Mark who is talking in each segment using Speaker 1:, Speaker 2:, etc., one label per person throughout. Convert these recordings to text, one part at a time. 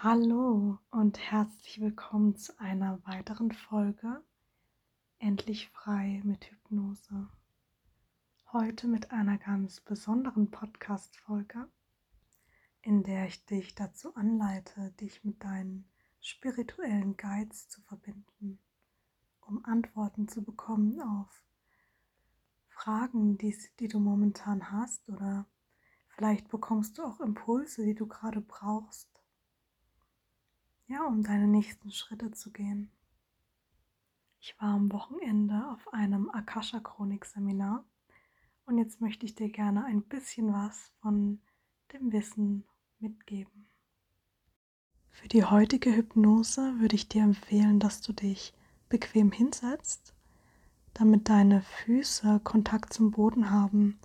Speaker 1: Hallo und herzlich willkommen zu einer weiteren Folge Endlich frei mit Hypnose. Heute mit einer ganz besonderen Podcast-Folge, in der ich dich dazu anleite, dich mit deinen spirituellen Guides zu verbinden, um Antworten zu bekommen auf Fragen, die, die du momentan hast oder vielleicht bekommst du auch Impulse, die du gerade brauchst ja, um deine nächsten Schritte zu gehen. Ich war am Wochenende auf einem Akasha-Chronik-Seminar und jetzt möchte ich dir gerne ein bisschen was von dem Wissen mitgeben. Für die heutige Hypnose würde ich dir empfehlen, dass du dich bequem hinsetzt, damit deine Füße Kontakt zum Boden haben,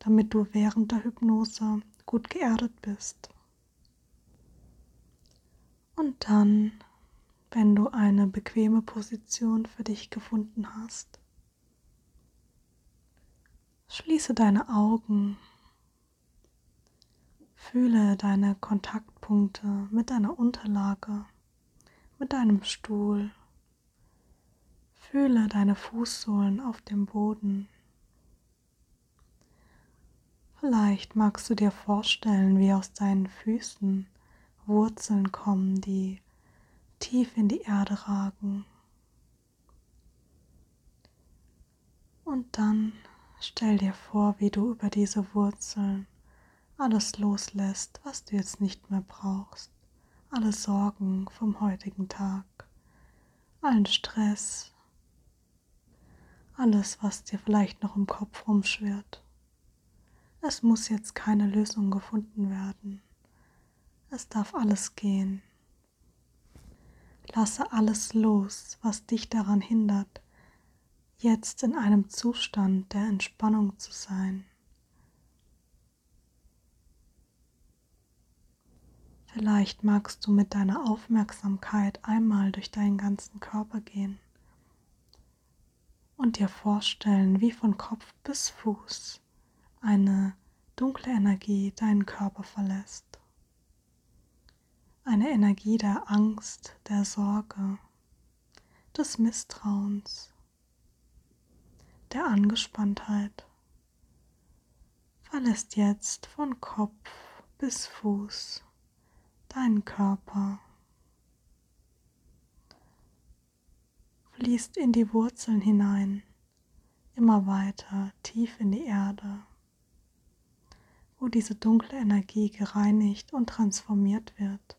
Speaker 1: damit du während der Hypnose gut geerdet bist. Und dann, wenn du eine bequeme Position für dich gefunden hast, schließe deine Augen, fühle deine Kontaktpunkte mit deiner Unterlage, mit deinem Stuhl, fühle deine Fußsohlen auf dem Boden. Vielleicht magst du dir vorstellen, wie aus deinen Füßen Wurzeln kommen, die tief in die Erde ragen. Und dann stell dir vor, wie du über diese Wurzeln alles loslässt, was du jetzt nicht mehr brauchst. Alle Sorgen vom heutigen Tag, allen Stress, alles, was dir vielleicht noch im Kopf rumschwirrt. Es muss jetzt keine Lösung gefunden werden. Es darf alles gehen. Lasse alles los, was dich daran hindert, jetzt in einem Zustand der Entspannung zu sein. Vielleicht magst du mit deiner Aufmerksamkeit einmal durch deinen ganzen Körper gehen und dir vorstellen, wie von Kopf bis Fuß eine dunkle Energie deinen Körper verlässt eine Energie der Angst, der Sorge, des Misstrauens, der Angespanntheit verlässt jetzt von Kopf bis Fuß deinen Körper, fließt in die Wurzeln hinein, immer weiter tief in die Erde, wo diese dunkle Energie gereinigt und transformiert wird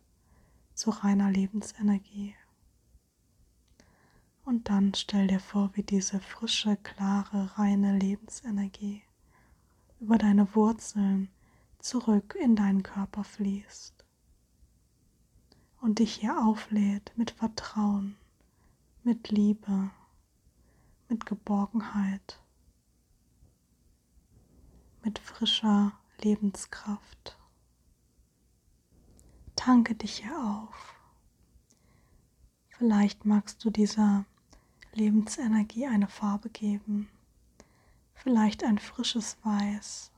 Speaker 1: zu reiner Lebensenergie. Und dann stell dir vor, wie diese frische, klare, reine Lebensenergie über deine Wurzeln zurück in deinen Körper fließt und dich hier auflädt mit Vertrauen, mit Liebe, mit Geborgenheit, mit frischer Lebenskraft. Tanke dich hier auf. Vielleicht magst du dieser Lebensenergie eine Farbe geben. Vielleicht ein frisches Weiß.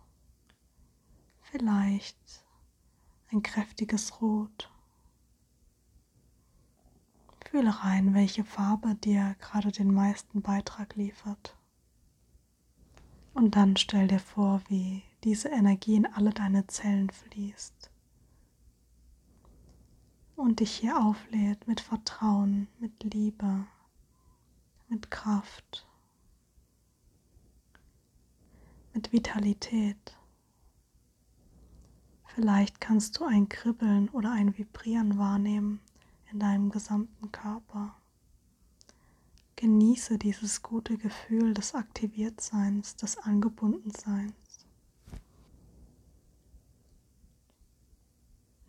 Speaker 1: Vielleicht ein kräftiges Rot. Fühle rein, welche Farbe dir gerade den meisten Beitrag liefert. Und dann stell dir vor, wie diese Energie in alle deine Zellen fließt und dich hier auflädt mit Vertrauen, mit Liebe, mit Kraft, mit Vitalität. Vielleicht kannst du ein Kribbeln oder ein Vibrieren wahrnehmen in deinem gesamten Körper. Genieße dieses gute Gefühl des Aktiviertseins, des Angebundenseins.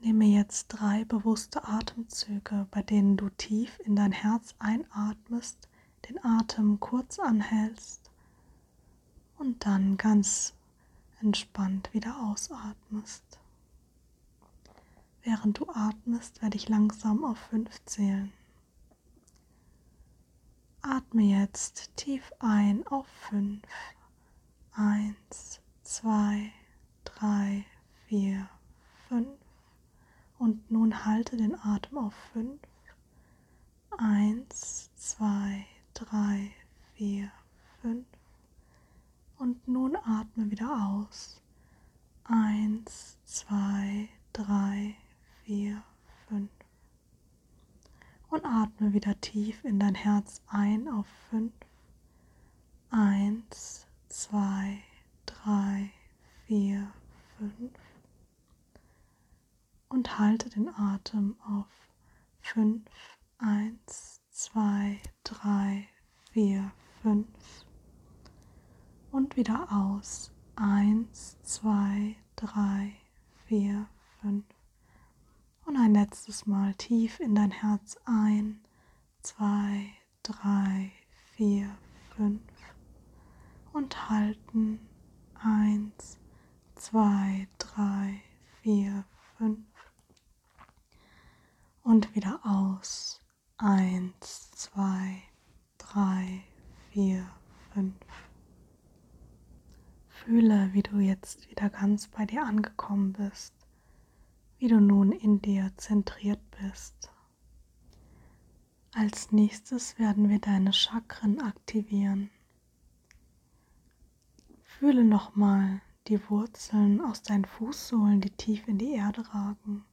Speaker 1: Nehme jetzt drei bewusste Atemzüge, bei denen du tief in dein Herz einatmest, den Atem kurz anhältst und dann ganz entspannt wieder ausatmest. Während du atmest, werde ich langsam auf fünf zählen. Atme jetzt tief ein auf fünf. Eins, zwei, drei, vier, fünf Und nun halte den Atem auf fünf. Eins, zwei, drei, vier, fünf. Und nun atme wieder aus. Eins, zwei, drei, vier, fünf. Und atme wieder tief in dein Herz ein auf fünf. Eins, zwei, drei, vier, fünf. Und halte den Atem auf fünf. Eins, zwei, drei, vier, fünf. Und wieder aus. Eins, zwei, drei, vier, fünf. Und ein letztes Mal tief in dein Herz ein. Zwei, drei, vier, fünf. Und halten. Eins, zwei, drei, vier, fünf. Und wieder aus. Eins, zwei, drei, vier, fünf. Fühle, wie du jetzt wieder ganz bei dir angekommen bist, wie du nun in dir zentriert bist. Als nächstes werden wir deine Chakren aktivieren. Fühle nochmal die Wurzeln aus deinen Fußsohlen, die tief in die Erde ragen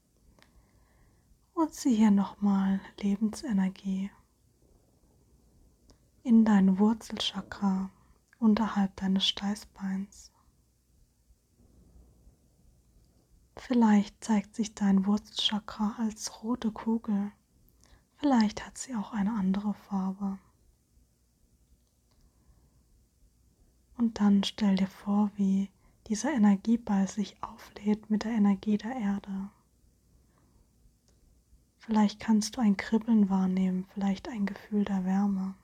Speaker 1: und zieh hier nochmal Lebensenergie in dein Wurzelchakra unterhalb deines Steißbeins. Vielleicht zeigt sich dein Wurzelchakra als rote Kugel. Vielleicht hat sie auch eine andere Farbe. Und dann stell dir vor, wie dieser Energieball sich auflädt mit der Energie der Erde. Vielleicht kannst du ein Kribbeln wahrnehmen, vielleicht ein Gefühl der Wärme.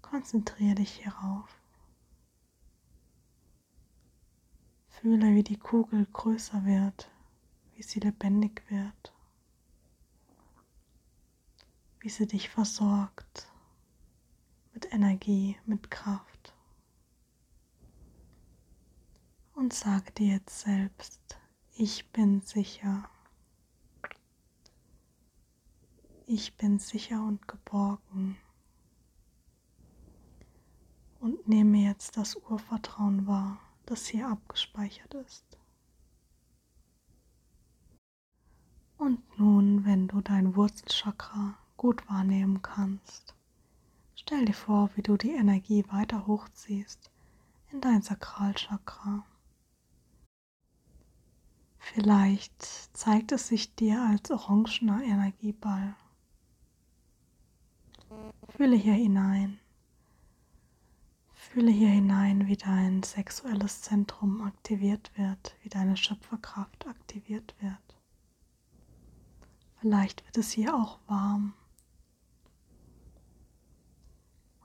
Speaker 1: Konzentriere dich hierauf. Fühle, wie die Kugel größer wird, wie sie lebendig wird, wie sie dich versorgt mit Energie, mit Kraft. Und sage dir jetzt selbst, ich bin sicher. Ich bin sicher und geborgen. Und nehme jetzt das Urvertrauen wahr, das hier abgespeichert ist. Und nun, wenn du dein Wurzelchakra gut wahrnehmen kannst, stell dir vor, wie du die Energie weiter hochziehst in dein Sakralchakra. Vielleicht zeigt es sich dir als orangener Energieball. Fühle hier hinein. Fühle hier hinein, wie dein sexuelles Zentrum aktiviert wird, wie deine Schöpferkraft aktiviert wird. Vielleicht wird es hier auch warm.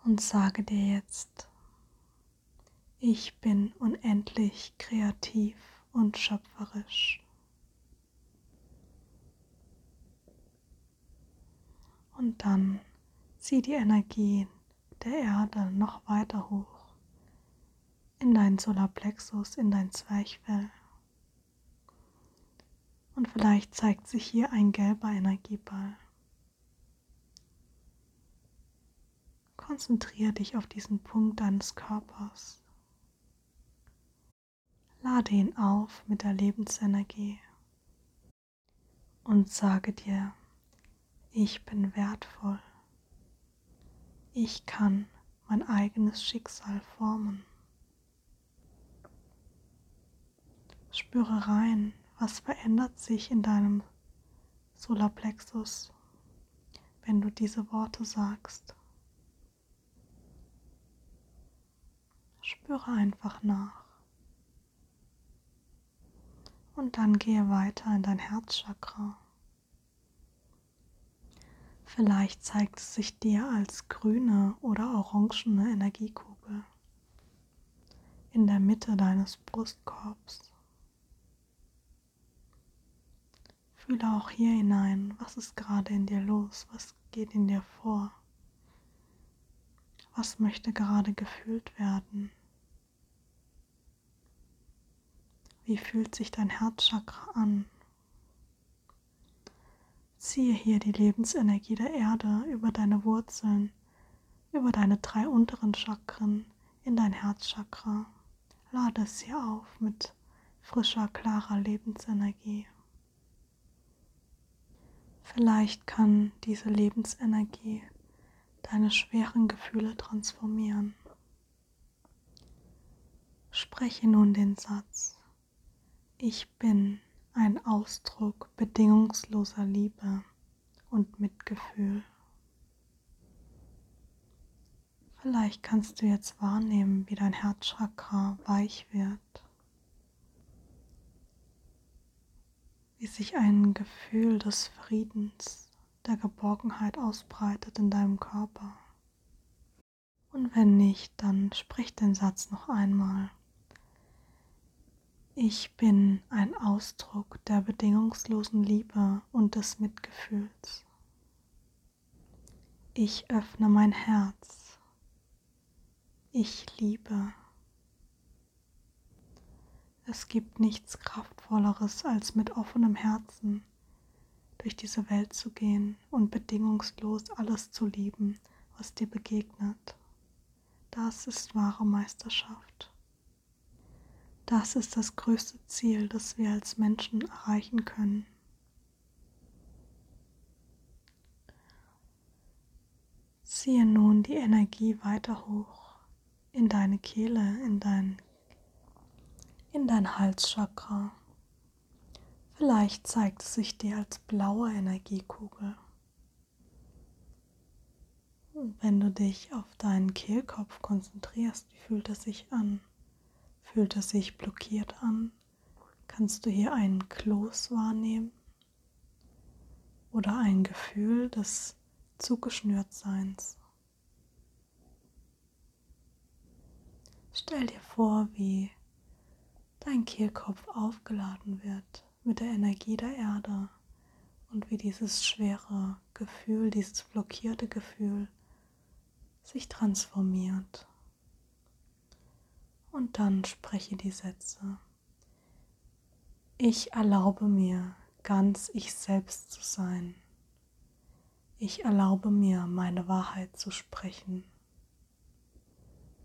Speaker 1: Und sage dir jetzt, ich bin unendlich kreativ und schöpferisch. Und dann Zieh die Energie der Erde noch weiter hoch in deinen Solarplexus, in dein Zwerchfell. Und vielleicht zeigt sich hier ein gelber Energieball. Konzentriere dich auf diesen Punkt deines Körpers. Lade ihn auf mit der Lebensenergie und sage dir, ich bin wertvoll. Ich kann mein eigenes Schicksal formen. Spüre rein, was verändert sich in deinem Solarplexus, wenn du diese Worte sagst. Spüre einfach nach. Und dann gehe weiter in dein Herzchakra. Vielleicht zeigt es sich dir als grüne oder orangene Energiekugel in der Mitte deines Brustkorbs. Fühle auch hier hinein, was ist gerade in dir los, was geht in dir vor, was möchte gerade gefühlt werden. Wie fühlt sich dein Herzchakra an? Ziehe hier die Lebensenergie der Erde über deine Wurzeln, über deine drei unteren Chakren in dein Herzchakra. Lade es hier auf mit frischer, klarer Lebensenergie. Vielleicht kann diese Lebensenergie deine schweren Gefühle transformieren. Spreche nun den Satz, ich bin ein Ausdruck bedingungsloser Liebe und Mitgefühl. Vielleicht kannst du jetzt wahrnehmen, wie dein Herzchakra weich wird, wie sich ein Gefühl des Friedens, der Geborgenheit ausbreitet in deinem Körper. Und wenn nicht, dann sprich den Satz noch einmal. Ich bin ein Ausdruck der bedingungslosen Liebe und des Mitgefühls. Ich öffne mein Herz. Ich liebe. Es gibt nichts Kraftvolleres, als mit offenem Herzen durch diese Welt zu gehen und bedingungslos alles zu lieben, was dir begegnet. Das ist wahre Meisterschaft. Das ist das größte Ziel, das wir als Menschen erreichen können. Ziehe nun die Energie weiter hoch in deine Kehle, in dein, in dein Halschakra. Vielleicht zeigt es sich dir als blaue Energiekugel. wenn du dich auf deinen Kehlkopf konzentrierst, wie fühlt es sich an? Fühlt es sich blockiert an? Kannst du hier einen Kloß wahrnehmen? Oder ein Gefühl des Zugeschnürtseins? Stell dir vor, wie dein Kehlkopf aufgeladen wird mit der Energie der Erde und wie dieses schwere Gefühl, dieses blockierte Gefühl sich transformiert und dann spreche die Sätze. Ich erlaube mir, ganz ich selbst zu sein. Ich erlaube mir, meine Wahrheit zu sprechen.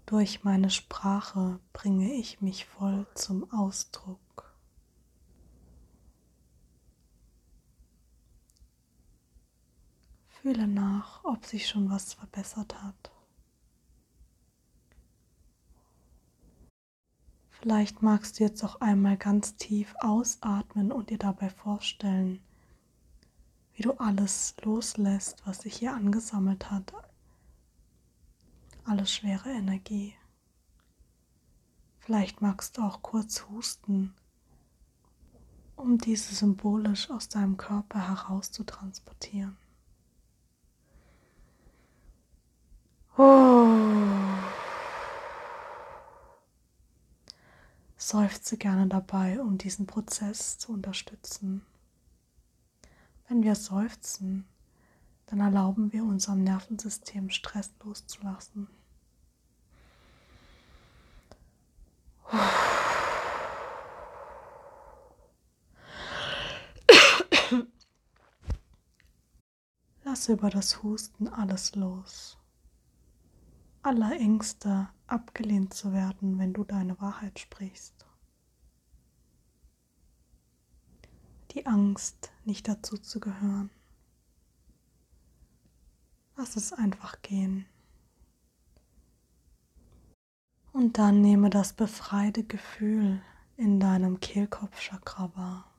Speaker 1: Durch meine Sprache bringe ich mich voll zum Ausdruck. Fühle nach, ob sich schon was verbessert hat. Vielleicht magst du jetzt auch einmal ganz tief ausatmen und dir dabei vorstellen, wie du alles loslässt, was sich hier angesammelt hat. Alle schwere Energie. Vielleicht magst du auch kurz husten, um diese symbolisch aus deinem Körper heraus zu transportieren. Oh. Seufze gerne dabei, um diesen Prozess zu unterstützen. Wenn wir seufzen, dann erlauben wir unserem Nervensystem Stress loszulassen. Lasse über das Husten alles los. Aller Ängste, abgelehnt zu werden, wenn du deine Wahrheit sprichst. Die Angst, nicht dazu zu gehören. Lass es einfach gehen. Und dann nehme das befreite Gefühl in deinem Kehlkopfchakra wahr.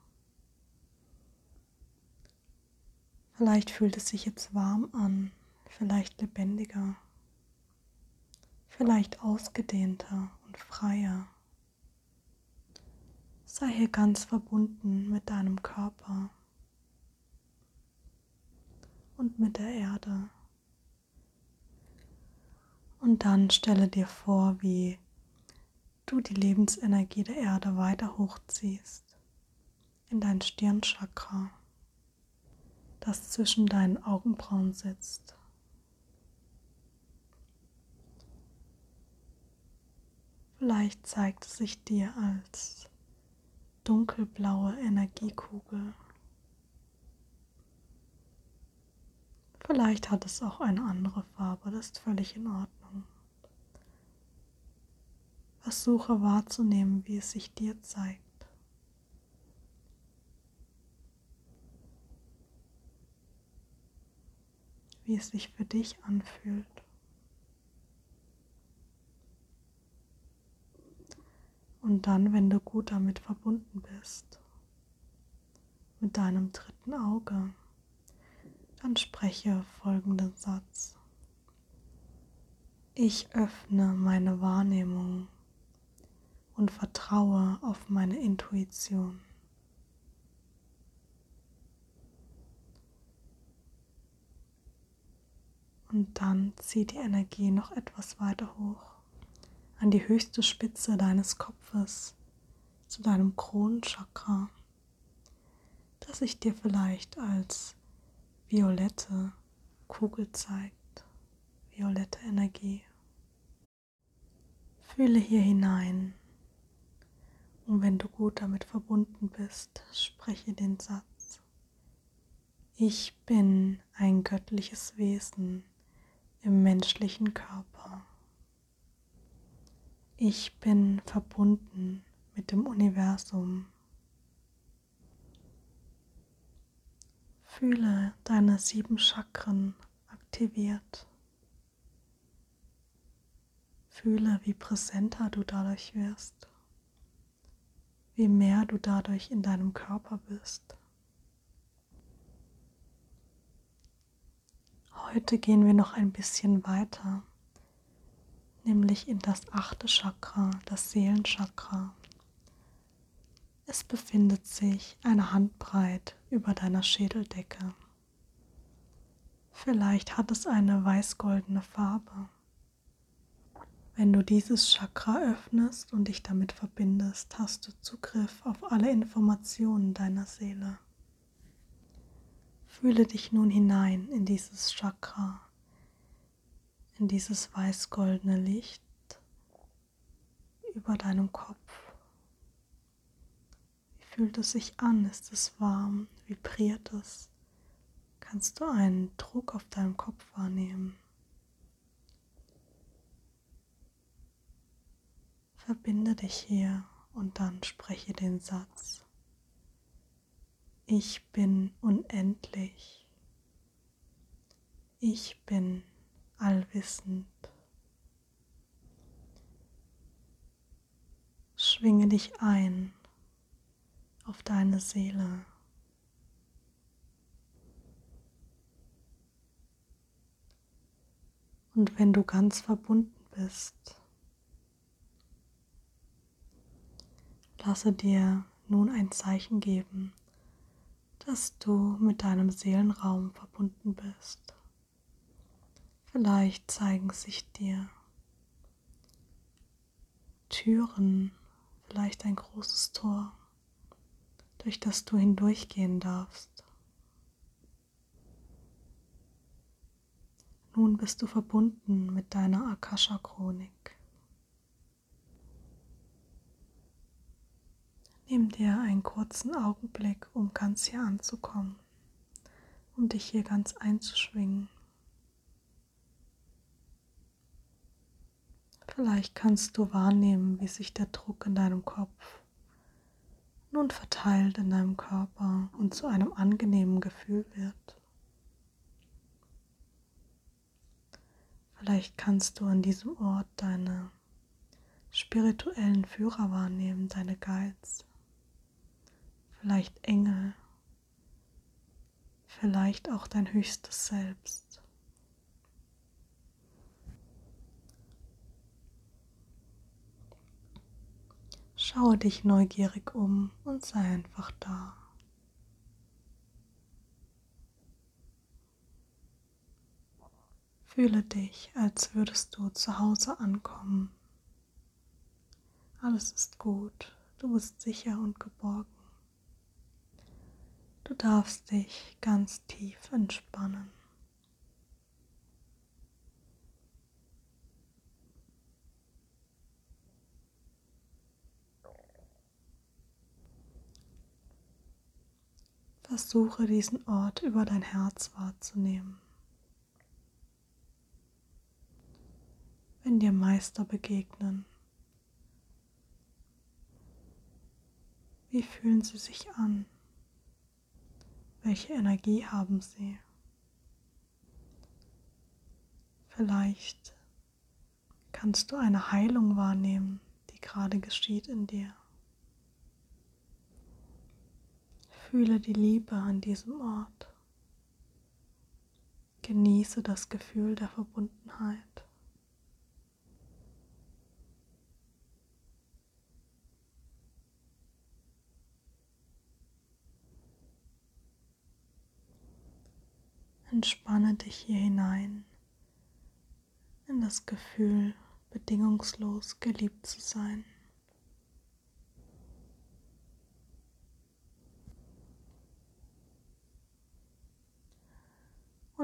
Speaker 1: Vielleicht fühlt es sich jetzt warm an, vielleicht lebendiger vielleicht ausgedehnter und freier. Sei hier ganz verbunden mit deinem Körper und mit der Erde. Und dann stelle dir vor, wie du die Lebensenergie der Erde weiter hochziehst in dein Stirnchakra, das zwischen deinen Augenbrauen sitzt. Vielleicht zeigt es sich dir als dunkelblaue Energiekugel. Vielleicht hat es auch eine andere Farbe, das ist völlig in Ordnung. Versuche wahrzunehmen, wie es sich dir zeigt. Wie es sich für dich anfühlt. Und dann, wenn du gut damit verbunden bist, mit deinem dritten Auge, dann spreche folgenden Satz. Ich öffne meine Wahrnehmung und vertraue auf meine Intuition. Und dann zieh die Energie noch etwas weiter hoch an die höchste Spitze deines Kopfes, zu deinem Kronenchakra, das sich dir vielleicht als violette Kugel zeigt, violette Energie. Fühle hier hinein und wenn du gut damit verbunden bist, spreche den Satz. Ich bin ein göttliches Wesen im menschlichen Körper. Ich bin verbunden mit dem Universum. Fühle deine sieben Chakren aktiviert. Fühle, wie präsenter du dadurch wirst wie mehr du dadurch in deinem Körper bist. Heute gehen wir noch ein bisschen weiter, nämlich in das achte Chakra, das Seelenchakra. Es befindet sich eine Handbreit über deiner Schädeldecke. Vielleicht hat es eine weiß-goldene Farbe. Wenn du dieses Chakra öffnest und dich damit verbindest, hast du Zugriff auf alle Informationen deiner Seele. Fühle dich nun hinein in dieses Chakra, in dieses weiß-goldene Licht über deinem Kopf. Wie fühlt es sich an? Ist es warm? Vibriert es? Kannst du einen Druck auf deinem Kopf wahrnehmen? Verbinde dich hier und dann spreche den Satz. Ich bin unendlich. Ich bin allwissend. Schwinge dich ein auf deine Seele. Und wenn du ganz verbunden bist, lasse dir nun ein Zeichen geben, dass du mit deinem Seelenraum verbunden bist. Vielleicht zeigen sich dir Türen, vielleicht ein großes Tor, durch das du hindurchgehen darfst. Nun bist du verbunden mit deiner Akasha-Chronik. Nimm dir einen kurzen Augenblick, um ganz hier anzukommen, um dich hier ganz einzuschwingen. Vielleicht kannst du wahrnehmen, wie sich der Druck in deinem Kopf nun verteilt in deinem Körper und zu einem angenehmen Gefühl wird. Vielleicht kannst du an diesem Ort deine spirituellen Führer wahrnehmen, deine Guides vielleicht Engel, vielleicht auch dein höchstes Selbst. Schaue dich neugierig um und sei einfach da. Fühle dich, als würdest du zu Hause ankommen. Alles ist gut, du bist sicher und geborgen. Du darfst dich ganz tief entspannen. Versuche diesen Ort über dein Herz wahrzunehmen. Wenn dir Meister begegnen, wie fühlen sie sich an? Welche Energie haben sie? Vielleicht kannst du eine Heilung wahrnehmen, die gerade geschieht in dir. Fühle die Liebe an diesem Ort. Genieße das Gefühl der Verbundenheit. Entspanne dich hier hinein in das Gefühl, bedingungslos geliebt zu sein.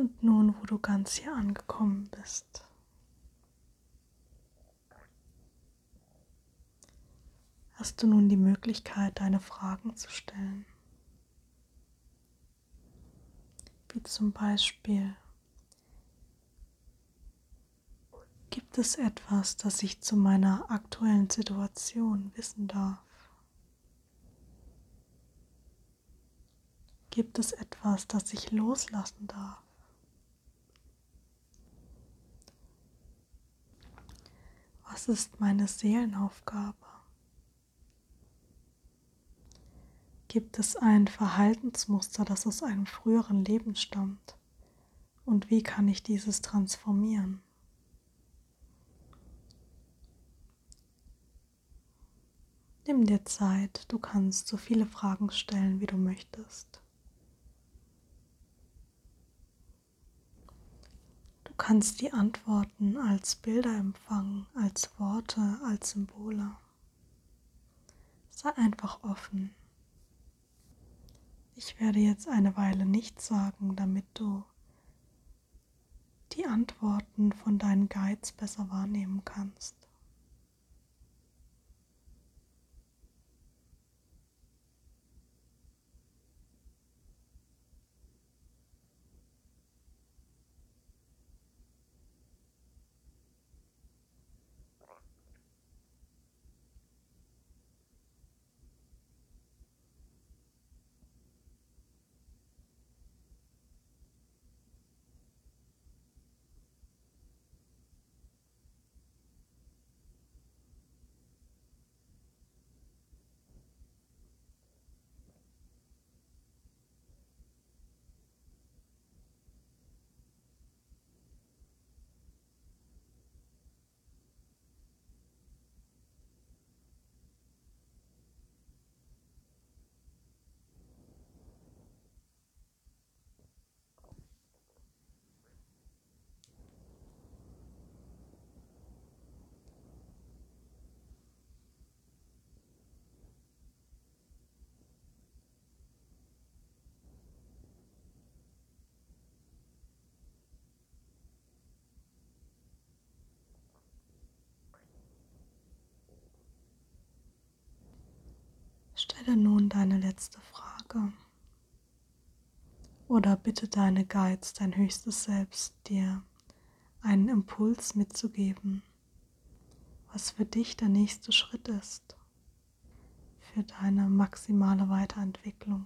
Speaker 1: Und nun, wo du ganz hier angekommen bist, hast du nun die Möglichkeit, deine Fragen zu stellen. Wie zum Beispiel, gibt es etwas, das ich zu meiner aktuellen Situation wissen darf? Gibt es etwas, das ich loslassen darf? Was ist meine Seelenaufgabe? Gibt es ein Verhaltensmuster, das aus einem früheren Leben stammt? Und wie kann ich dieses transformieren? Nimm dir Zeit, du kannst so viele Fragen stellen, wie du möchtest. Du kannst die Antworten als Bilder empfangen, als Worte, als Symbole. Sei einfach offen. Ich werde jetzt eine Weile nichts sagen, damit du die Antworten von deinen Guides besser wahrnehmen kannst. Stelle nun deine letzte Frage. Oder bitte deine Guides, dein höchstes Selbst, dir einen Impuls mitzugeben, was für dich der nächste Schritt ist, für deine maximale Weiterentwicklung.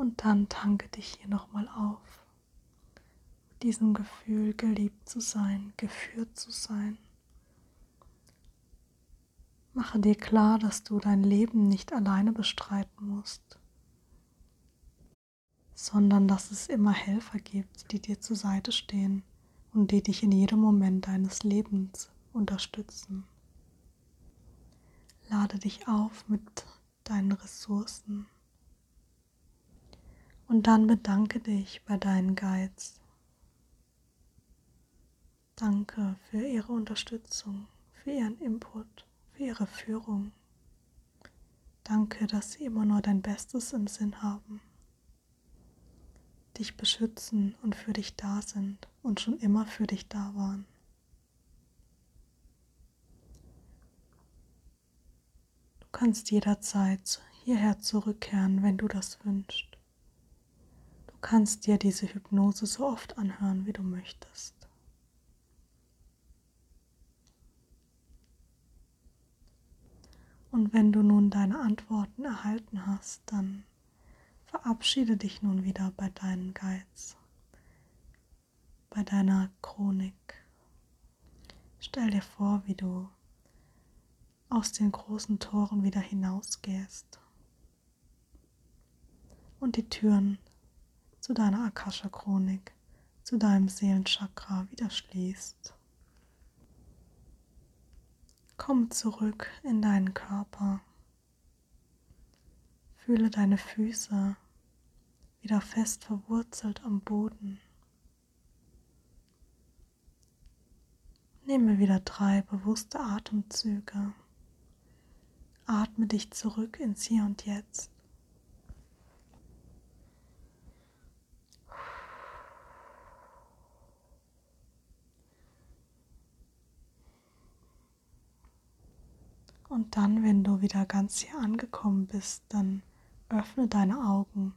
Speaker 1: Und dann tanke dich hier nochmal auf. Mit diesem Gefühl, geliebt zu sein, geführt zu sein. Mache dir klar, dass du dein Leben nicht alleine bestreiten musst, sondern dass es immer Helfer gibt, die dir zur Seite stehen und die dich in jedem Moment deines Lebens unterstützen. Lade dich auf mit deinen Ressourcen. Und dann bedanke dich bei deinen Guides. Danke für ihre Unterstützung, für ihren Input, für ihre Führung. Danke, dass sie immer nur dein Bestes im Sinn haben. dich beschützen und für dich da sind und schon immer für dich da waren. Du kannst jederzeit hierher zurückkehren, wenn du das wünschst. Kannst dir diese Hypnose so oft anhören, wie du möchtest. Und wenn du nun deine Antworten erhalten hast, dann verabschiede dich nun wieder bei deinen Geiz, bei deiner Chronik. Stell dir vor, wie du aus den großen Toren wieder hinausgehst und die Türen zu deiner Akasha-Chronik, zu deinem Seelenchakra wieder schließt. Komm zurück in deinen Körper. Fühle deine Füße wieder fest verwurzelt am Boden. Nehme wieder drei bewusste Atemzüge. Atme dich zurück ins Hier und Jetzt. Und dann, wenn du wieder ganz hier angekommen bist, dann öffne deine Augen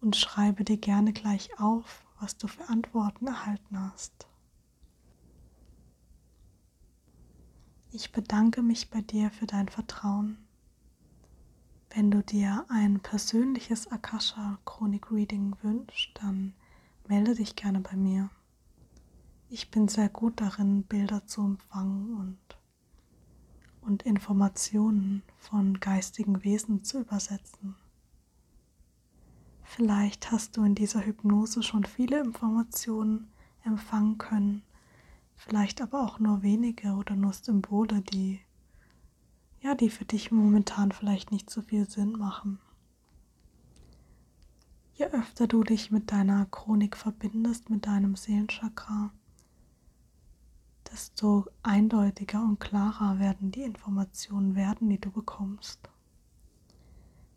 Speaker 1: und schreibe dir gerne gleich auf, was du für Antworten erhalten hast. Ich bedanke mich bei dir für dein Vertrauen. Wenn du dir ein persönliches Akasha Chronik Reading wünschst, dann melde dich gerne bei mir. Ich bin sehr gut darin, Bilder zu empfangen und und Informationen von geistigen Wesen zu übersetzen. Vielleicht hast du in dieser Hypnose schon viele Informationen empfangen können, vielleicht aber auch nur wenige oder nur Symbole, die ja, die für dich momentan vielleicht nicht so viel Sinn machen. Je öfter du dich mit deiner Chronik verbindest, mit deinem Seelenchakra, desto eindeutiger und klarer werden die Informationen werden, die du bekommst.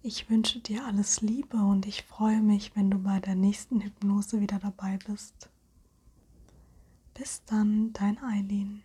Speaker 1: Ich wünsche dir alles Liebe und ich freue mich, wenn du bei der nächsten Hypnose wieder dabei bist. Bis dann, dein Eileen.